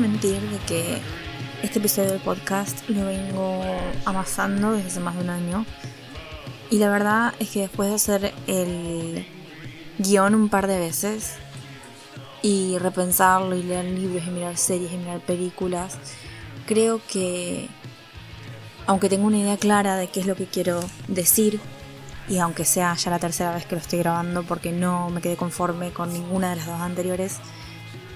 Mentir de que este episodio del podcast lo vengo amasando desde hace más de un año. Y la verdad es que después de hacer el guion un par de veces y repensarlo y leer libros y mirar series y mirar películas, creo que aunque tengo una idea clara de qué es lo que quiero decir, y aunque sea ya la tercera vez que lo estoy grabando porque no me quedé conforme con ninguna de las dos anteriores,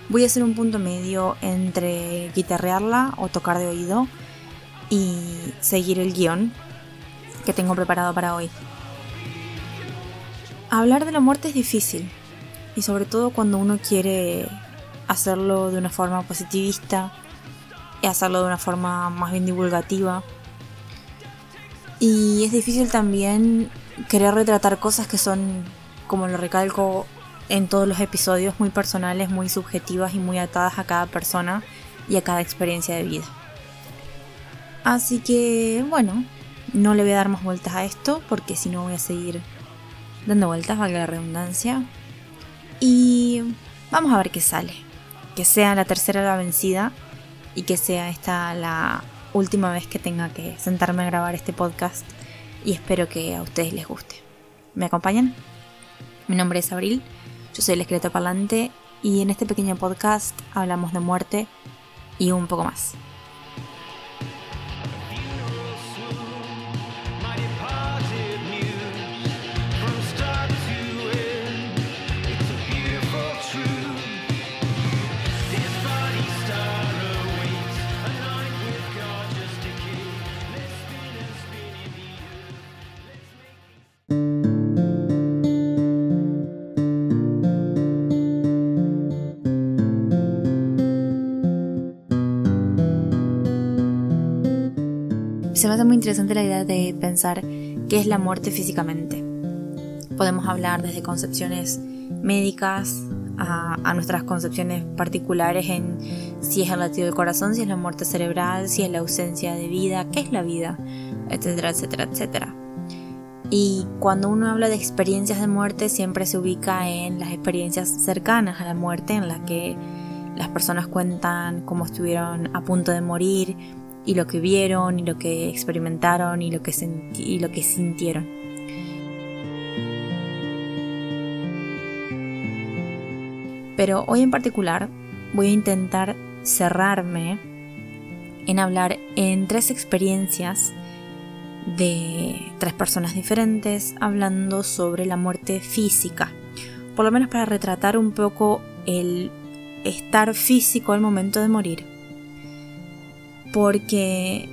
voy a hacer un punto medio entre guitarrearla o tocar de oído y seguir el guion que tengo preparado para hoy. Hablar de la muerte es difícil y sobre todo cuando uno quiere hacerlo de una forma positivista y hacerlo de una forma más bien divulgativa. Y es difícil también querer retratar cosas que son, como lo recalco en todos los episodios, muy personales, muy subjetivas y muy atadas a cada persona y a cada experiencia de vida. Así que, bueno, no le voy a dar más vueltas a esto porque si no voy a seguir dando vueltas, valga la redundancia. Y vamos a ver qué sale. Que sea la tercera la vencida y que sea esta la última vez que tenga que sentarme a grabar este podcast y espero que a ustedes les guste. ¿Me acompañan? Mi nombre es Abril, yo soy el esqueleto parlante y en este pequeño podcast hablamos de muerte y un poco más. Se me hace muy interesante la idea de pensar qué es la muerte físicamente. Podemos hablar desde concepciones médicas a, nuestras concepciones particulares en si es el latido del corazón, si es la muerte cerebral, si es la ausencia de vida, qué es la vida, etcétera, etcétera, etcétera. Y cuando uno habla de experiencias de muerte siempre se ubica en las experiencias cercanas a la muerte en las que las personas cuentan cómo estuvieron a punto de morir, y lo que vieron y lo que experimentaron y lo que, y lo que sintieron. Pero hoy en particular voy a intentar cerrarme en hablar en tres experiencias de tres personas diferentes hablando sobre la muerte física. Por lo menos para retratar un poco el estar físico al momento de morir porque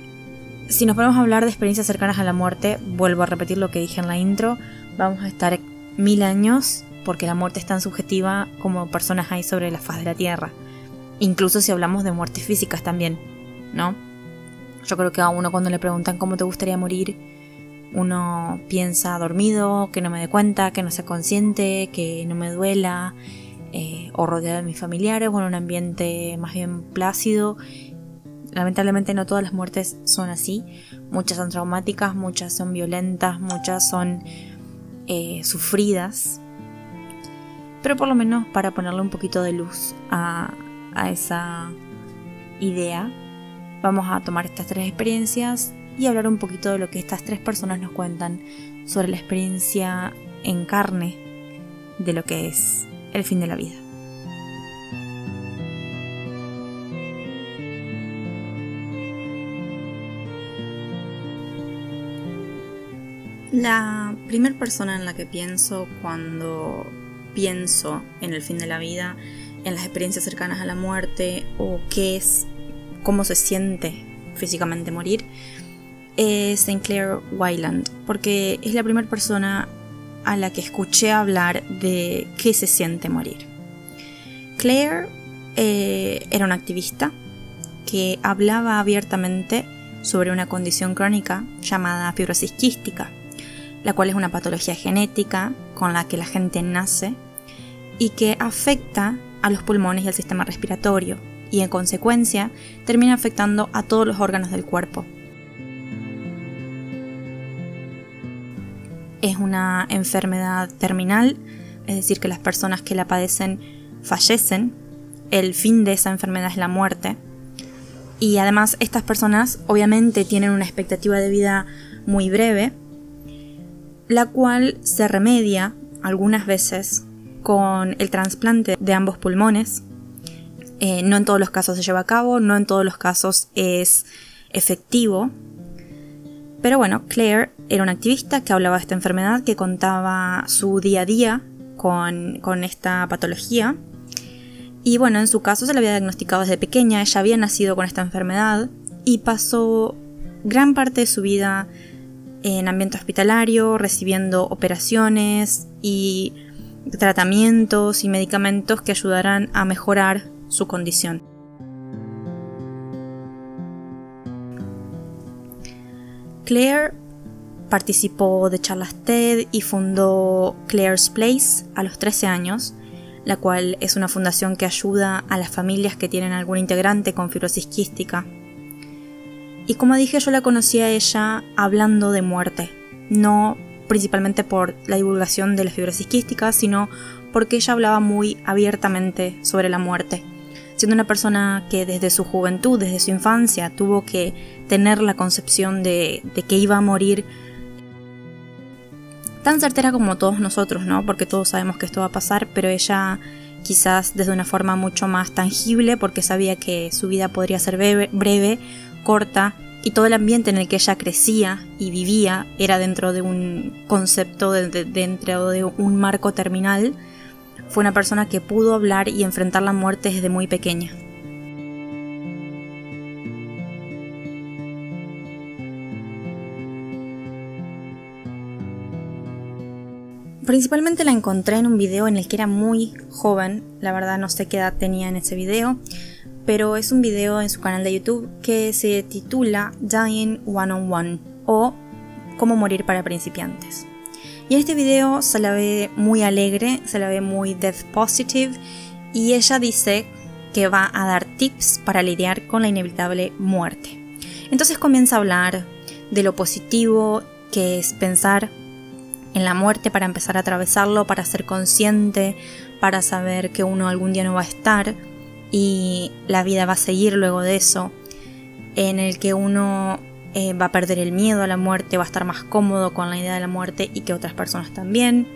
si nos ponemos a hablar de experiencias cercanas a la muerte, vuelvo a repetir lo que dije en la intro, vamos a estar mil años porque la muerte es tan subjetiva como personas hay sobre la faz de la Tierra. Incluso si hablamos de muertes físicas también, ¿no? Yo creo que a uno cuando le preguntan cómo te gustaría morir, uno piensa dormido, que no me dé cuenta, que no sea consciente, que no me duela, eh, o rodeado de mis familiares, o en un ambiente más bien plácido Lamentablemente no todas las muertes son así. Muchas son traumáticas, muchas son violentas, muchas son eh, sufridas. Pero por lo menos para ponerle un poquito de luz a, a esa idea, vamos a tomar estas tres experiencias y hablar un poquito de lo que estas tres personas nos cuentan sobre la experiencia en carne de lo que es el fin de la vida. La primera persona en la que pienso cuando pienso en el fin de la vida, en las experiencias cercanas a la muerte o qué es, cómo se siente físicamente morir, es Sinclair Wyland, porque es la primera persona a la que escuché hablar de qué se siente morir. Claire eh, era una activista que hablaba abiertamente sobre una condición crónica llamada fibrosis quística la cual es una patología genética con la que la gente nace y que afecta a los pulmones y al sistema respiratorio y en consecuencia termina afectando a todos los órganos del cuerpo. Es una enfermedad terminal, es decir, que las personas que la padecen fallecen el fin de esa enfermedad es la muerte. Y además estas personas obviamente tienen una expectativa de vida muy breve, la cual se remedia algunas veces con el trasplante de ambos pulmones. Eh, no en todos los casos se lleva a cabo, no en todos los casos es efectivo. Pero bueno, Claire era una activista que hablaba de esta enfermedad, que contaba su día a día con, con esta patología. Y bueno, en su caso se le había diagnosticado desde pequeña, ella había nacido con esta enfermedad y pasó gran parte de su vida en ambiente hospitalario, recibiendo operaciones y tratamientos y medicamentos que ayudarán a mejorar su condición. Claire participó de charlas TED y fundó Claire's Place a los 13 años, la cual es una fundación que ayuda a las familias que tienen algún integrante con fibrosis quística. Y como dije, yo la conocí a ella hablando de muerte, no principalmente por la divulgación de la fibrosis quística, sino porque ella hablaba muy abiertamente sobre la muerte. Siendo una persona que desde su juventud, desde su infancia, tuvo que tener la concepción de, que iba a morir tan certera como todos nosotros, ¿no? Porque todos sabemos que esto va a pasar, pero ella quizás desde una forma mucho más tangible porque sabía que su vida podría ser breve corta y todo el ambiente en el que ella crecía y vivía era dentro de un concepto, dentro de un marco terminal, fue una persona que pudo hablar y enfrentar la muerte desde muy pequeña. Principalmente la encontré en un video en el que era muy joven, la verdad no sé qué edad tenía en ese video, pero es un video en su canal de YouTube que se titula Dying One on One o Cómo morir para principiantes. Y en este video se la ve muy alegre, se la ve muy death positive y ella dice que va a dar tips para lidiar con la inevitable muerte. Entonces comienza a hablar de lo positivo que es pensar en la muerte para empezar a atravesarlo, para ser consciente, para saber que uno algún día no va a estar y la vida va a seguir luego de eso, en el que uno eh, va a perder el miedo a la muerte, va a estar más cómodo con la idea de la muerte y que otras personas también.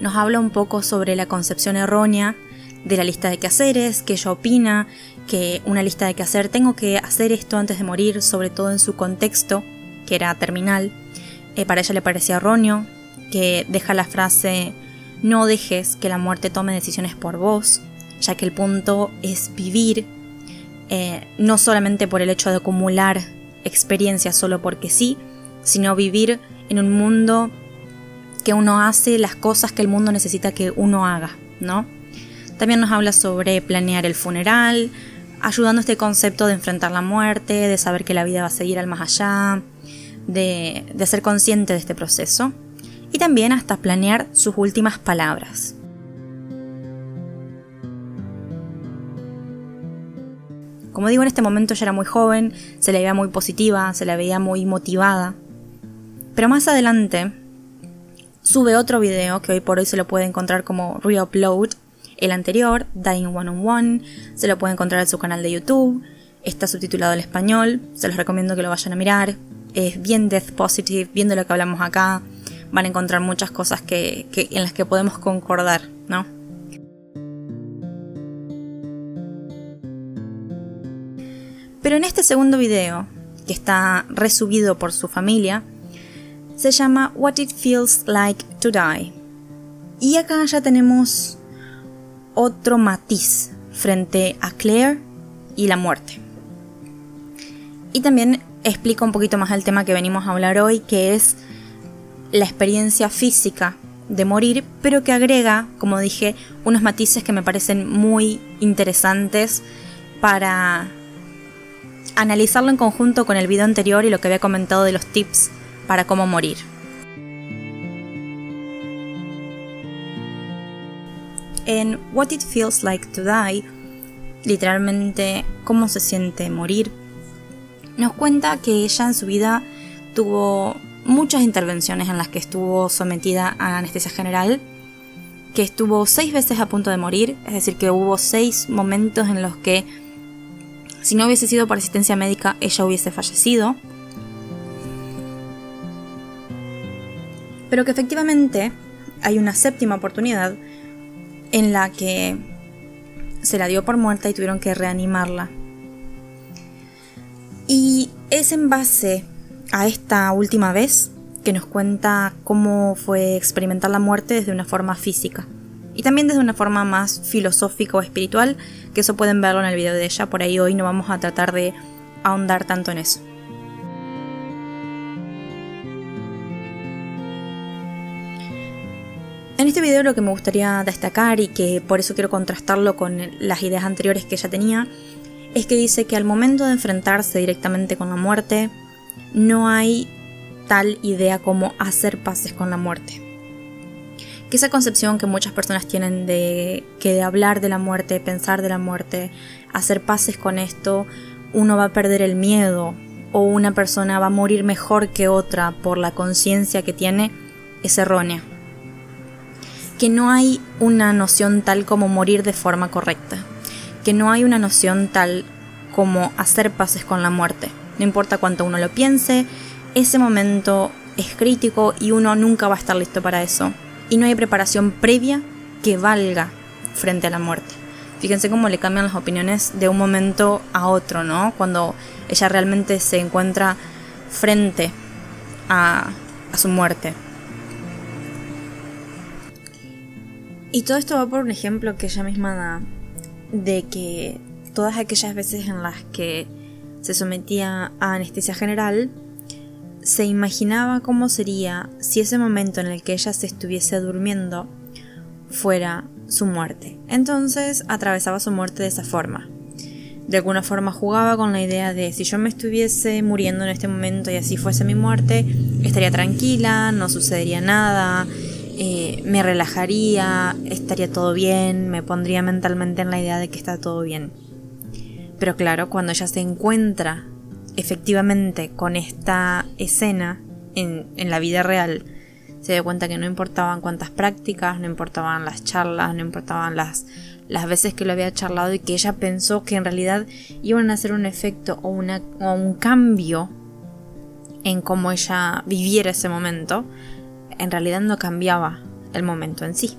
Nos habla un poco sobre la concepción errónea de la lista de quehaceres, que ella opina que una lista de quehacer tengo que hacer esto antes de morir, sobre todo en su contexto, que era terminal. Eh, para ella le parecía erróneo, que deja la frase no dejes que la muerte tome decisiones por vos, ya que el punto es vivir, eh, no solamente por el hecho de acumular experiencias solo porque sí, sino vivir en un mundo que uno hace las cosas que el mundo necesita que uno haga, ¿no? También nos habla sobre planear el funeral, ayudando a este concepto de enfrentar la muerte, de saber que la vida va a seguir al más allá, de, de ser consciente de este proceso, y también hasta planear sus últimas palabras. Como digo, en este momento ella era muy joven, se la veía muy positiva, se la veía muy motivada. Pero más adelante sube otro video que hoy por hoy se lo puede encontrar como reupload. El anterior, Dying One on One, se lo puede encontrar en su canal de YouTube. Está subtitulado al español, se los recomiendo que lo vayan a mirar. Es bien death positive, viendo lo que hablamos acá. Van a encontrar muchas cosas que, en las que podemos concordar, ¿no? Pero en este segundo video, que está resubido por su familia, se llama What It Feels Like to Die. Y acá ya tenemos otro matiz frente a Claire y la muerte. Y también explica un poquito más el tema que venimos a hablar hoy, que es la experiencia física de morir, pero que agrega, como dije, unos matices que me parecen muy interesantes para analizarlo en conjunto con el video anterior y lo que había comentado de los tips para cómo morir. En What It Feels Like to Die, literalmente cómo se siente morir, nos cuenta que ella en su vida tuvo muchas intervenciones en las que estuvo sometida a anestesia general que estuvo seis veces a punto de morir, es decir, que hubo seis momentos en los que si no hubiese sido por asistencia médica ella hubiese fallecido. Pero que efectivamente hay una séptima oportunidad en la que se la dio por muerta y tuvieron que reanimarla. Y es en base a esta última vez que nos cuenta cómo fue experimentar la muerte desde una forma física. Y también desde una forma más filosófica o espiritual, que eso pueden verlo en el video de ella, por ahí hoy no vamos a tratar de ahondar tanto en eso. En este video lo que me gustaría destacar y que por eso quiero contrastarlo con las ideas anteriores que ella tenía, es que dice que al momento de enfrentarse directamente con la muerte, no hay tal idea como hacer paces con la muerte. Que esa concepción que muchas personas tienen de que de hablar de la muerte, pensar de la muerte, hacer paces con esto, uno va a perder el miedo o una persona va a morir mejor que otra por la conciencia que tiene, es errónea que no hay una noción tal como morir de forma correcta, que no hay una noción tal como hacer paces con la muerte. No importa cuánto uno lo piense, ese momento es crítico y uno nunca va a estar listo para eso. Y no hay preparación previa que valga frente a la muerte. Fíjense cómo le cambian las opiniones de un momento a otro, ¿no? Cuando ella realmente se encuentra frente a, a su muerte. Y todo esto va por un ejemplo que ella misma da de que todas aquellas veces en las que se sometía a anestesia general, se imaginaba cómo sería si ese momento en el que ella se estuviese durmiendo fuera su muerte. Entonces atravesaba su muerte de esa forma. De alguna forma jugaba con la idea de si yo me estuviese muriendo en este momento y así fuese mi muerte, estaría tranquila, no sucedería nada, eh, me relajaría, estaría todo bien, me pondría mentalmente en la idea de que está todo bien. Pero claro, cuando ella se encuentra efectivamente con esta escena en, la vida real, se da cuenta que no importaban cuántas prácticas, no importaban las charlas, no importaban las, las veces que lo había charlado y que ella pensó que en realidad iban a hacer un efecto o, una, o un cambio en cómo ella viviera ese momento, en realidad no cambiaba el momento en sí.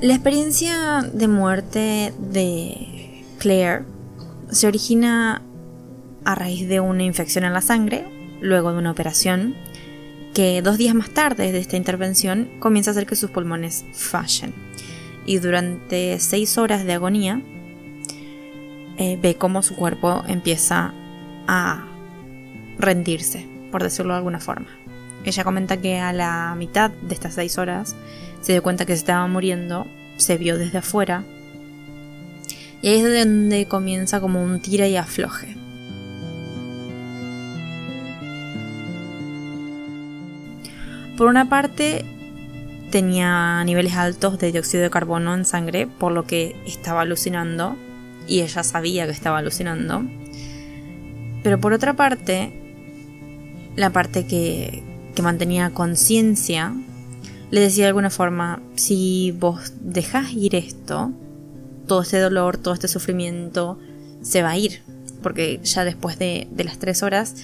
La experiencia de muerte de Claire se origina a raíz de una infección en la sangre, luego de una operación, que dos días más tarde de esta intervención comienza a hacer que sus pulmones fallen. Y durante seis horas de agonía, eh, ve cómo su cuerpo empieza a rendirse, por decirlo de alguna forma. Ella comenta que a la mitad de estas seis horas se dio cuenta que se estaba muriendo, se vio desde afuera, y ahí es donde comienza como un tira y afloje. Por una parte, tenía niveles altos de dióxido de carbono en sangre, por lo que estaba alucinando, y ella sabía que estaba alucinando. Pero por otra parte, la parte que, que mantenía conciencia le decía de alguna forma, si vos dejás ir esto, todo este dolor, todo este sufrimiento se va a ir. Porque ya después de, de las tres horas,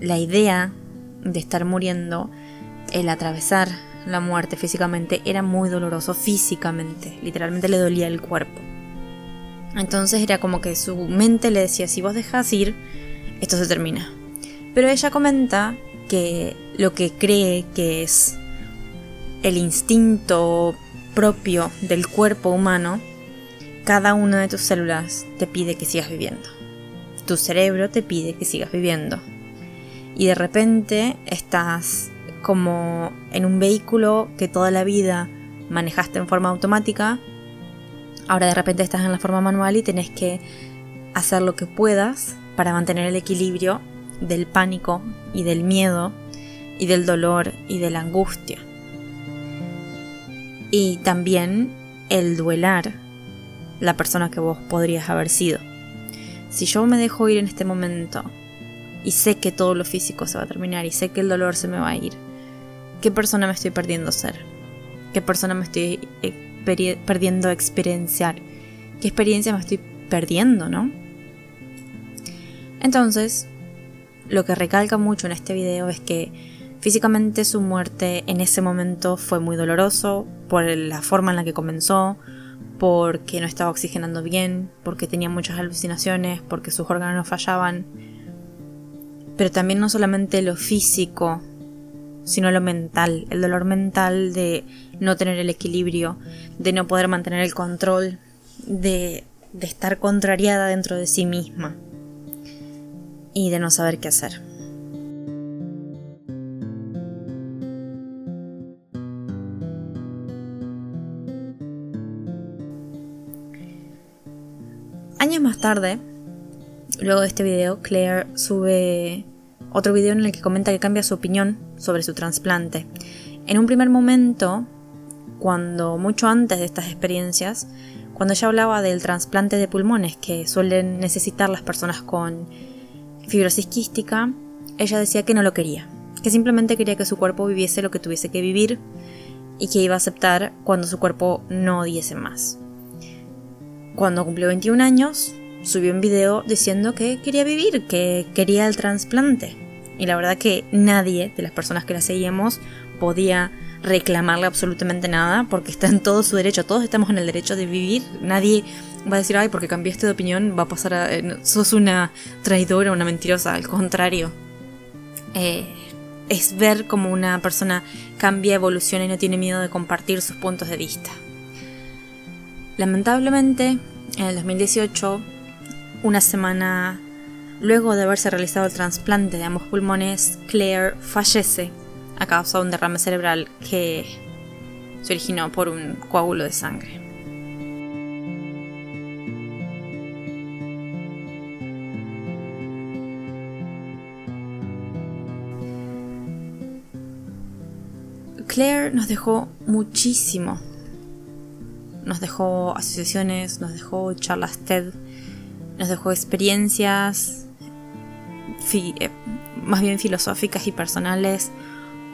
la idea de estar muriendo, el atravesar la muerte físicamente, era muy doloroso físicamente. Literalmente le dolía el cuerpo. Entonces era como que su mente le decía, si vos dejás ir, esto se termina. Pero ella comenta que lo que cree que es el instinto propio del cuerpo humano, cada una de tus células te pide que sigas viviendo. Tu cerebro te pide que sigas viviendo. Y de repente estás como en un vehículo que toda la vida manejaste en forma automática. Ahora de repente estás en la forma manual y tenés que hacer lo que puedas para mantener el equilibrio del pánico y del miedo y del dolor y de la angustia. Y también el duelar la persona que vos podrías haber sido. Si yo me dejo ir en este momento y sé que todo lo físico se va a terminar y sé que el dolor se me va a ir. ¿Qué persona me estoy perdiendo ser? ¿Qué persona me estoy perdiendo experienciar? ¿Qué experiencia me estoy perdiendo, no? Entonces, lo que recalca mucho en este video es que físicamente su muerte en ese momento fue muy doloroso por la forma en la que comenzó, porque no estaba oxigenando bien, porque tenía muchas alucinaciones, porque sus órganos fallaban. Pero también no solamente lo físico, sino lo mental, el dolor mental de no tener el equilibrio, de no poder mantener el control, de, de estar contrariada dentro de sí misma y de no saber qué hacer. Años más tarde, luego de este video, Claire sube otro video en el que comenta que cambia su opinión sobre su trasplante. En un primer momento, cuando mucho antes de estas experiencias, cuando ella hablaba del trasplante de pulmones que suelen necesitar las personas con fibrosis quística, ella decía que no lo quería, que simplemente quería que su cuerpo viviese lo que tuviese que vivir y que iba a aceptar cuando su cuerpo no diese más. Cuando cumplió 21 años, subió un video diciendo que quería vivir, que quería el trasplante. Y la verdad que nadie de las personas que la seguíamos podía reclamarle absolutamente nada porque está en todo su derecho. Todos estamos en el derecho de vivir. Nadie va a decir, ay, porque cambiaste de opinión, va a pasar a... Eh, sos una traidora, una mentirosa. Al contrario. Eh, es ver como una persona cambia, evoluciona y no tiene miedo de compartir sus puntos de vista. Lamentablemente, en el 2018, una semana Luego de haberse realizado el trasplante de ambos pulmones, Claire fallece a causa de un derrame cerebral que se originó por un coágulo de sangre. Claire nos dejó muchísimo. Nos dejó asociaciones, nos dejó charlas TED, nos dejó experiencias, eh, más bien filosóficas y personales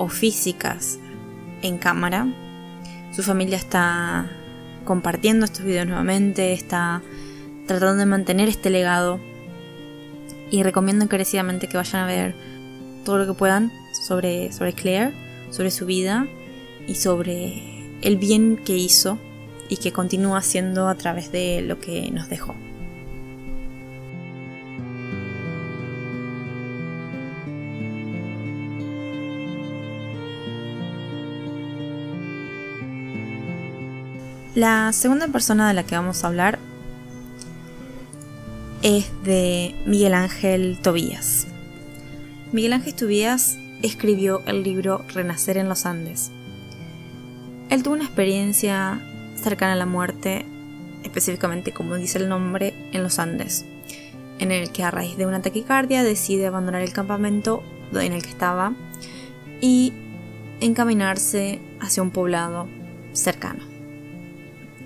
o físicas en cámara. Su familia está compartiendo estos videos nuevamente, está tratando de mantener este legado y recomiendo encarecidamente que vayan a ver todo lo que puedan sobre, sobre Claire, sobre su vida y sobre el bien que hizo y que continúa haciendo a través de lo que nos dejó. La segunda persona de la que vamos a hablar es de Miguel Ángel Tobías. Miguel Ángel Tobías escribió el libro Renacer en los Andes. Él tuvo una experiencia cercana a la muerte, específicamente como dice el nombre, en los Andes, en el que a raíz de una taquicardia decide abandonar el campamento en el que estaba y encaminarse hacia un poblado cercano.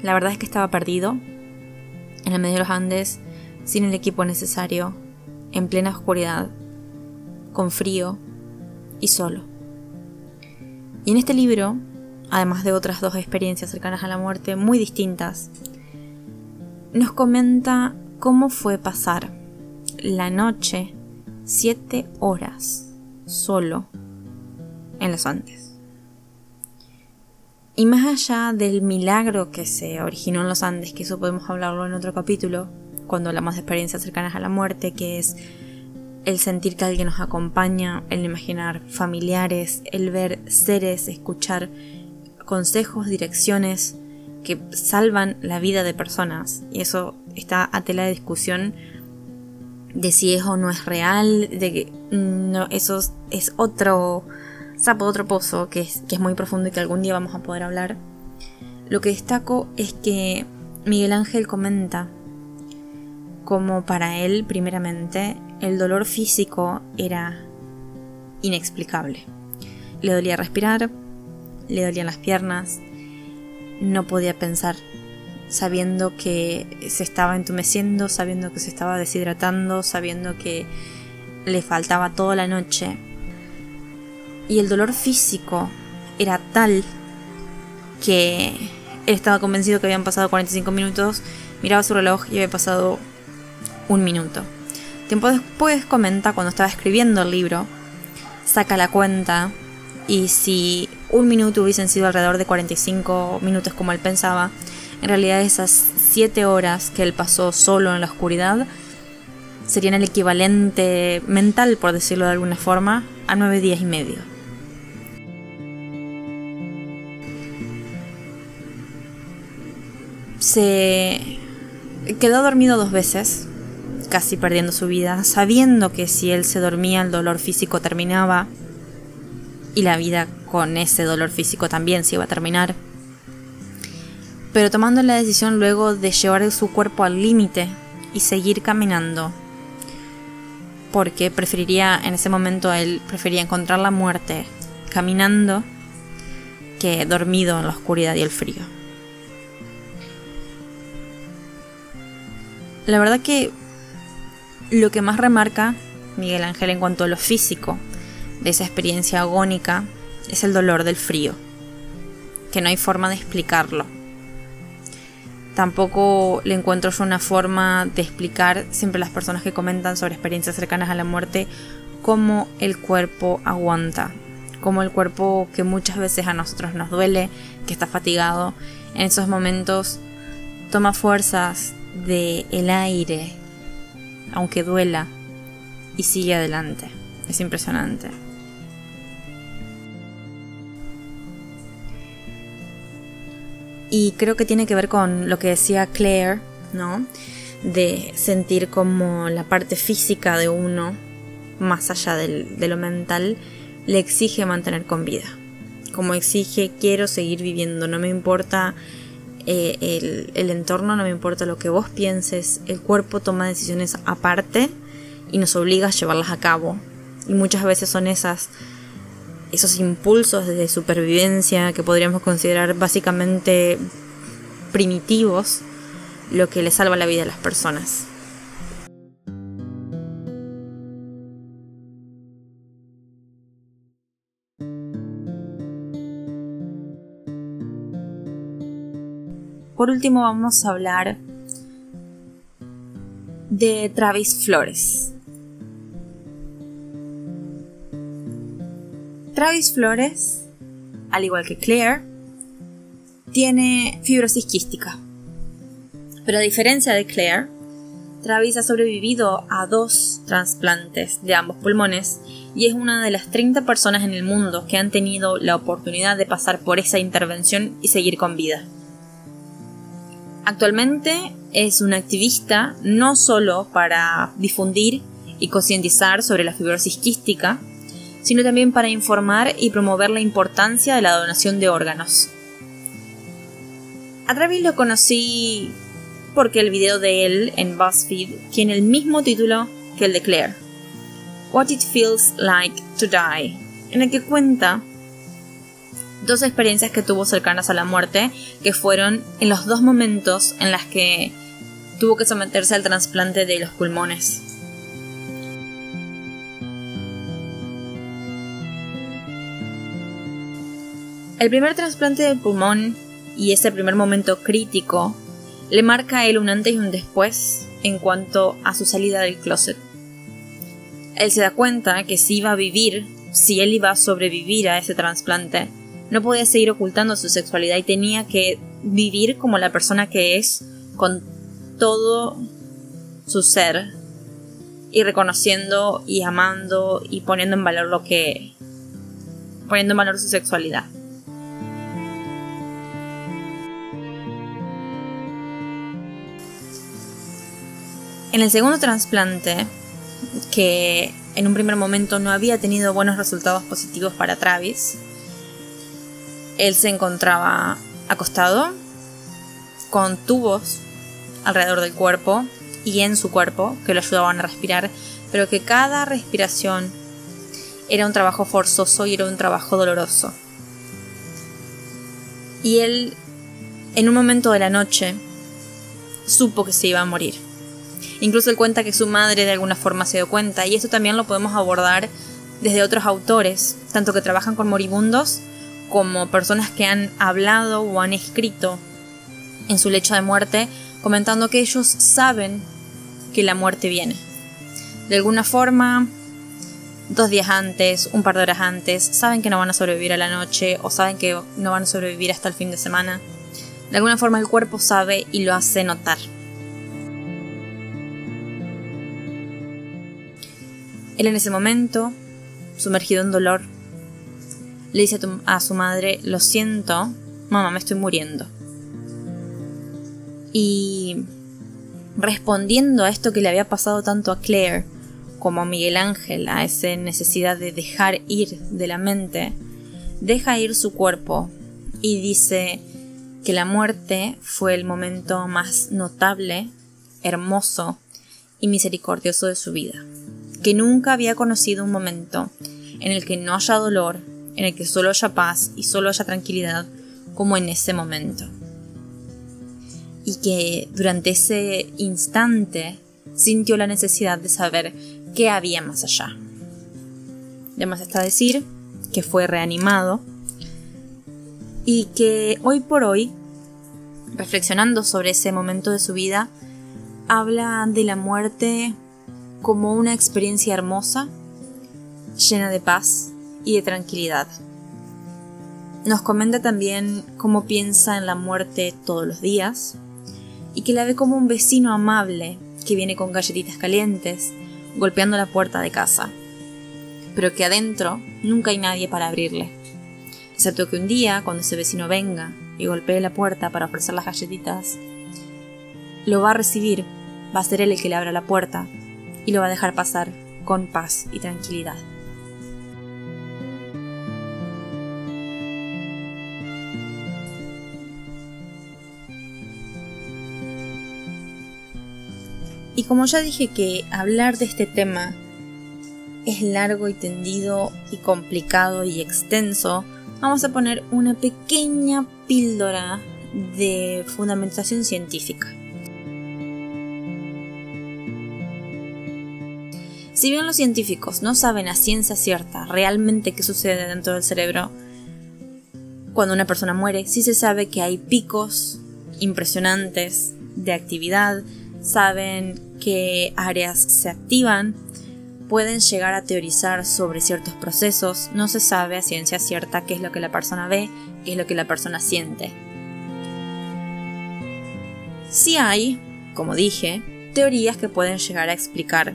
La verdad es que estaba perdido, en el medio de los Andes, sin el equipo necesario, en plena oscuridad, con frío y solo. Y en este libro, además de otras dos experiencias cercanas a la muerte muy distintas, nos comenta cómo fue pasar la noche siete horas solo en los Andes. Y más allá del milagro que se originó en los Andes, que eso podemos hablarlo en otro capítulo, cuando hablamos de experiencias cercanas a la muerte, que es el sentir que alguien nos acompaña, el imaginar familiares, el ver seres, escuchar consejos, direcciones que salvan la vida de personas. Y eso está a tela de discusión de si es o no es real, de que no, eso es otro sapo otro pozo que es, que es muy profundo y que algún día vamos a poder hablar. Lo que destaco es que Miguel Ángel comenta como para él, primeramente, el dolor físico era inexplicable. Le dolía respirar, le dolían las piernas, no podía pensar, sabiendo que se estaba entumeciendo, sabiendo que se estaba deshidratando, sabiendo que le faltaba toda la noche y el dolor físico era tal que él estaba convencido que habían pasado 45 minutos, miraba su reloj y había pasado un minuto. Tiempo después comenta cuando estaba escribiendo el libro, saca la cuenta y si un minuto hubiesen sido alrededor de 45 minutos como él pensaba, en realidad esas 7 horas que él pasó solo en la oscuridad serían el equivalente mental, por decirlo de alguna forma, a 9 días y medio. Se quedó dormido dos veces, casi perdiendo su vida, sabiendo que si él se dormía el dolor físico terminaba y la vida con ese dolor físico también se iba a terminar. Pero tomando la decisión luego de llevar su cuerpo al límite y seguir caminando, porque preferiría en ese momento él prefería encontrar la muerte caminando que dormido en la oscuridad y el frío. La verdad que lo que más remarca Miguel Ángel en cuanto a lo físico de esa experiencia agónica es el dolor del frío, que no hay forma de explicarlo. Tampoco le encuentro yo una forma de explicar siempre las personas que comentan sobre experiencias cercanas a la muerte cómo el cuerpo aguanta, cómo el cuerpo que muchas veces a nosotros nos duele, que está fatigado, en esos momentos toma fuerzas del el aire, aunque duela, y sigue adelante. Es impresionante. Y creo que tiene que ver con lo que decía Claire, ¿no? De sentir como la parte física de uno, más allá de lo mental, le exige mantener con vida. Como exige, quiero seguir viviendo, no me importa eh, el, el entorno, no me importa lo que vos pienses, el cuerpo toma decisiones aparte y nos obliga a llevarlas a cabo. Y muchas veces son esas esos impulsos de supervivencia que podríamos considerar básicamente primitivos lo que le salva la vida a las personas. Por último vamos a hablar de Travis Flores. Travis Flores, al igual que Claire, tiene fibrosis quística. Pero a diferencia de Claire, Travis ha sobrevivido a dos trasplantes de ambos pulmones y es una de las 30 personas en el mundo que han tenido la oportunidad de pasar por esa intervención y seguir con vida. Actualmente es un activista no solo para difundir y concientizar sobre la fibrosis quística, sino también para informar y promover la importancia de la donación de órganos. A Travis lo conocí porque el video de él en BuzzFeed tiene el mismo título que el de Claire, What It Feels Like to Die, en el que cuenta dos experiencias que tuvo cercanas a la muerte, que fueron en los dos momentos en las que tuvo que someterse al trasplante de los pulmones. El primer trasplante de pulmón y ese primer momento crítico le marca a él un antes y un después en cuanto a su salida del closet. Él se da cuenta que si iba a vivir, si él iba a sobrevivir a ese trasplante, no podía seguir ocultando su sexualidad y tenía que vivir como la persona que es con todo su ser y reconociendo y amando y poniendo en valor lo que poniendo en valor su sexualidad. En el segundo trasplante, que en un primer momento no había tenido buenos resultados positivos para Travis, él se encontraba acostado, con tubos alrededor del cuerpo y en su cuerpo que lo ayudaban a respirar, pero que cada respiración era un trabajo forzoso y era un trabajo doloroso. Y él, en un momento de la noche, supo que se iba a morir Incluso él cuenta que su madre de alguna forma se dio cuenta y esto también lo podemos abordar desde otros autores, tanto que trabajan con moribundos como personas que han hablado o han escrito en su lecho de muerte comentando que ellos saben que la muerte viene. De alguna forma, dos días antes, un par de horas antes, saben que no van a sobrevivir a la noche o saben que no van a sobrevivir hasta el fin de semana. De alguna forma el cuerpo sabe y lo hace notar. Él en ese momento, sumergido en dolor, le dice a, su madre, lo siento, mamá, me estoy muriendo. Y respondiendo a esto que le había pasado tanto a Claire como a Miguel Ángel, a esa necesidad de dejar ir de la mente, deja ir su cuerpo y dice que la muerte fue el momento más notable, hermoso y misericordioso de su vida, que nunca había conocido un momento en el que no haya dolor, en el que solo haya paz y solo haya tranquilidad como en ese momento y que durante ese instante sintió la necesidad de saber qué había más allá. Además está decir que fue reanimado y que hoy por hoy, reflexionando sobre ese momento de su vida, habla de la muerte como una experiencia hermosa, llena de paz y de tranquilidad. Nos comenta también cómo piensa en la muerte todos los días, y que la ve como un vecino amable que viene con galletitas calientes, golpeando la puerta de casa, pero que adentro nunca hay nadie para abrirle, excepto que un día, cuando ese vecino venga y golpee la puerta para ofrecer las galletitas, lo va a recibir, va a ser él el que le abra la puerta y lo va a dejar pasar con paz y tranquilidad. Y como ya dije que hablar de este tema es largo y tendido y complicado y extenso, vamos a poner una pequeña píldora de fundamentación científica. Si bien los científicos no saben a ciencia cierta realmente qué sucede dentro del cerebro, cuando una persona muere, sí se sabe que hay picos impresionantes de actividad, saben qué áreas se activan, pueden llegar a teorizar sobre ciertos procesos, no se sabe a ciencia cierta qué es lo que la persona ve, qué es lo que la persona siente. Sí hay, como dije, teorías que pueden llegar a explicar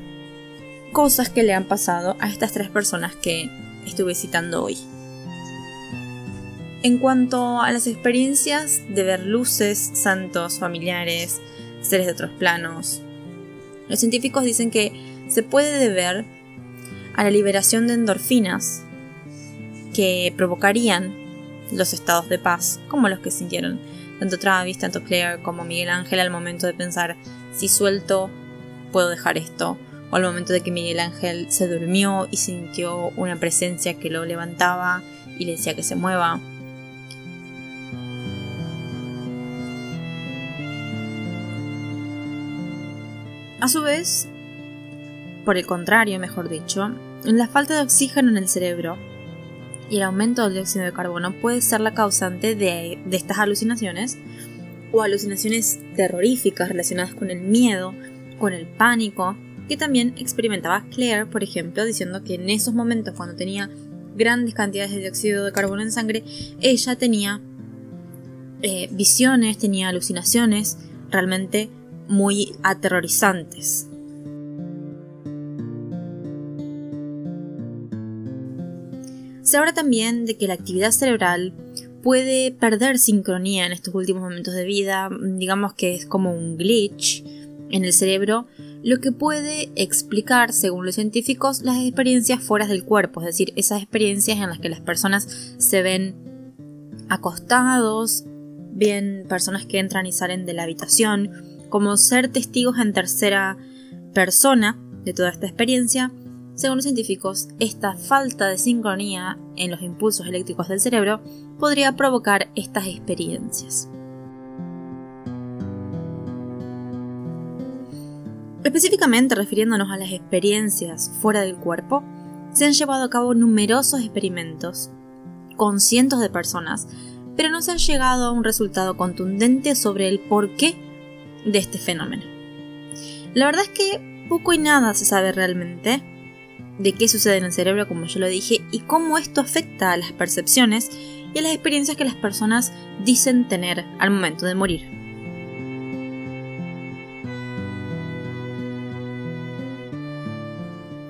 cosas que le han pasado a estas tres personas que estuve citando hoy. En cuanto a las experiencias de ver luces, santos, familiares, seres de otros planos. Los científicos dicen que se puede deber a la liberación de endorfinas que provocarían los estados de paz, como los que sintieron tanto Travis, tanto Claire como Miguel Ángel al momento de pensar si suelto puedo dejar esto, o al momento de que Miguel Ángel se durmió y sintió una presencia que lo levantaba y le decía que se mueva. A su vez, por el contrario, mejor dicho, la falta de oxígeno en el cerebro y el aumento del dióxido de carbono puede ser la causante de, estas alucinaciones o alucinaciones terroríficas relacionadas con el miedo, con el pánico, que también experimentaba Claire, por ejemplo, diciendo que en esos momentos cuando tenía grandes cantidades de dióxido de carbono en sangre, ella tenía eh, visiones, tenía alucinaciones realmente muy aterrorizantes. Se habla también de que la actividad cerebral puede perder sincronía en estos últimos momentos de vida, digamos que es como un glitch en el cerebro, lo que puede explicar, según los científicos, las experiencias fuera del cuerpo, es decir, esas experiencias en las que las personas se ven acostados, bien personas que entran y salen de la habitación, como ser testigos en tercera persona de toda esta experiencia, según los científicos, esta falta de sincronía en los impulsos eléctricos del cerebro podría provocar estas experiencias. Específicamente refiriéndonos a las experiencias fuera del cuerpo, se han llevado a cabo numerosos experimentos con cientos de personas, pero no se ha llegado a un resultado contundente sobre el porqué de este fenómeno. La verdad es que poco y nada se sabe realmente de qué sucede en el cerebro, como yo lo dije, y cómo esto afecta a las percepciones y a las experiencias que las personas dicen tener al momento de morir.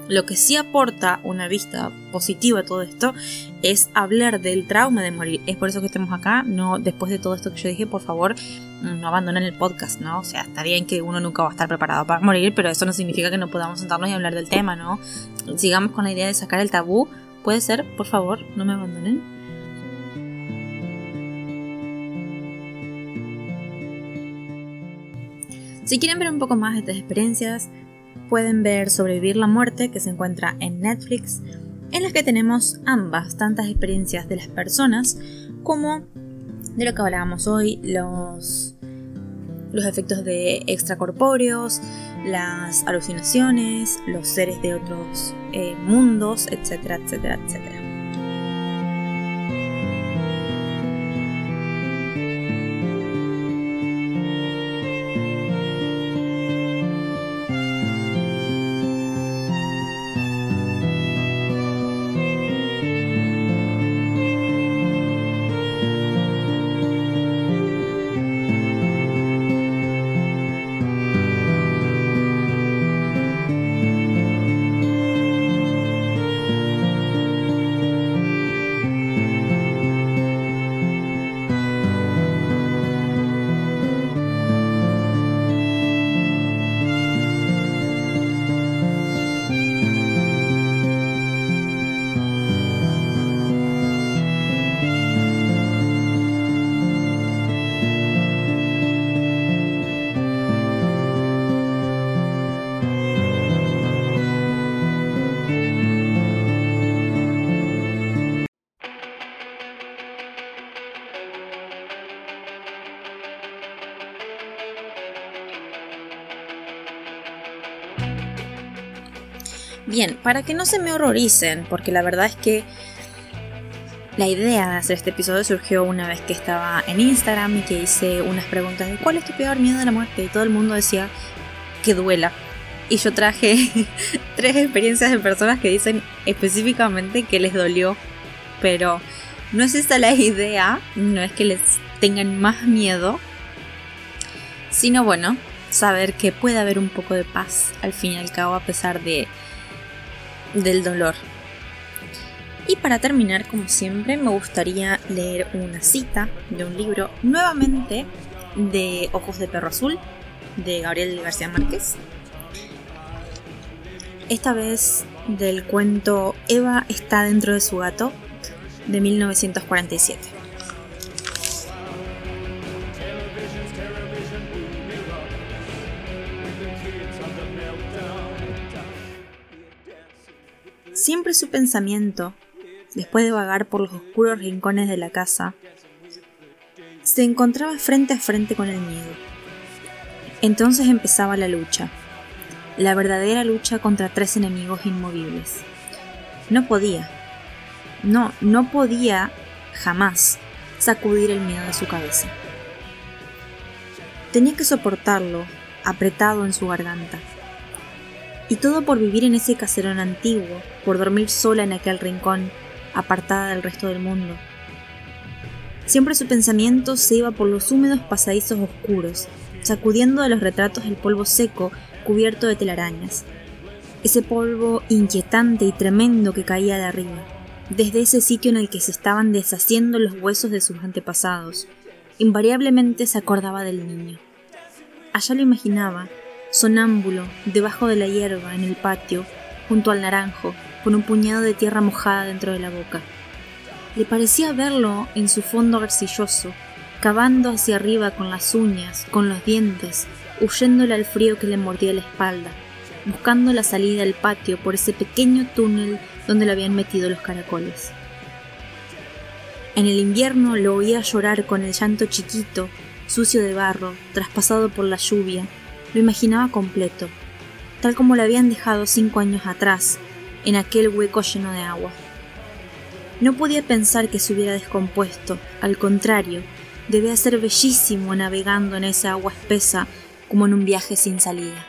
Lo que sí aporta una vista positiva a todo esto es hablar del trauma de morir. Es por eso que estemos acá. No, después de todo esto que yo dije, por favor, no abandonen el podcast, ¿no? O sea, está bien que uno nunca va a estar preparado para morir, pero eso no significa que no podamos sentarnos y hablar del tema, ¿no? Sigamos con la idea de sacar el tabú. Puede ser, por favor, no me abandonen. Si quieren ver un poco más de estas experiencias, pueden ver Sobrevivir la muerte, que se encuentra en Netflix, en las que tenemos ambas, tantas experiencias de las personas como de lo que hablábamos hoy, los, los efectos de extracorpóreos, las alucinaciones, los seres de otros eh, mundos, etcétera, etcétera, etcétera. Bien, para que no se me horroricen, porque la verdad es que la idea de hacer este episodio surgió una vez que estaba en Instagram y que hice unas preguntas de cuál es tu peor miedo de la muerte y todo el mundo decía que duela. Y yo traje tres experiencias de personas que dicen específicamente que les dolió, pero no es esa la idea, no es que les tengan más miedo, sino bueno, saber que puede haber un poco de paz al fin y al cabo a pesar de del dolor. Y para terminar, como siempre, me gustaría leer una cita de un libro nuevamente de Ojos de Perro Azul, de Gabriel García Márquez. Esta vez del cuento Eva está dentro de su gato, de 1947. Siempre su pensamiento, después de vagar por los oscuros rincones de la casa, se encontraba frente a frente con el miedo. Entonces empezaba la lucha, la verdadera lucha contra tres enemigos inmovibles. No podía, no, no podía jamás sacudir el miedo de su cabeza. Tenía que soportarlo apretado en su garganta y todo por vivir en ese caserón antiguo, por dormir sola en aquel rincón, apartada del resto del mundo. Siempre su pensamiento se iba por los húmedos pasadizos oscuros, sacudiendo de los retratos el polvo seco cubierto de telarañas. Ese polvo inquietante y tremendo que caía de arriba, desde ese sitio en el que se estaban deshaciendo los huesos de sus antepasados. Invariablemente se acordaba del niño. Allá lo imaginaba, sonámbulo, debajo de la hierba, en el patio, junto al naranjo, con un puñado de tierra mojada dentro de la boca. Le parecía verlo en su fondo arcilloso, cavando hacia arriba con las uñas, con los dientes, huyéndole al frío que le mordía la espalda, buscando la salida al patio por ese pequeño túnel donde lo habían metido los caracoles. En el invierno lo oía llorar con el llanto chiquito, sucio de barro, traspasado por la lluvia, lo imaginaba completo, tal como lo habían dejado cinco años atrás, en aquel hueco lleno de agua. No podía pensar que se hubiera descompuesto, al contrario, debía ser bellísimo navegando en esa agua espesa como en un viaje sin salida.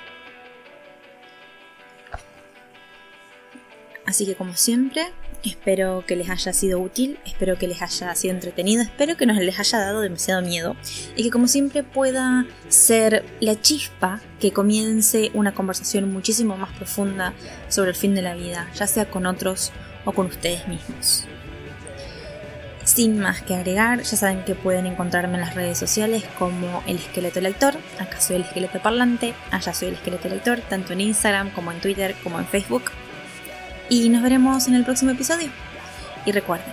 Así que como siempre, espero que les haya sido útil, espero que les haya sido entretenido, espero que no les haya dado demasiado miedo y que como siempre pueda ser la chispa que comience una conversación muchísimo más profunda sobre el fin de la vida, ya sea con otros o con ustedes mismos. Sin más que agregar, ya saben que pueden encontrarme en las redes sociales como el esqueleto lector, acá soy el esqueleto parlante, allá soy el esqueleto lector, tanto en Instagram como en Twitter como en Facebook. Y nos veremos en el próximo episodio. Y recuerden,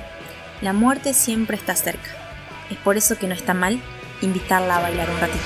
la muerte siempre está cerca. Es por eso que no está mal invitarla a bailar un ratito.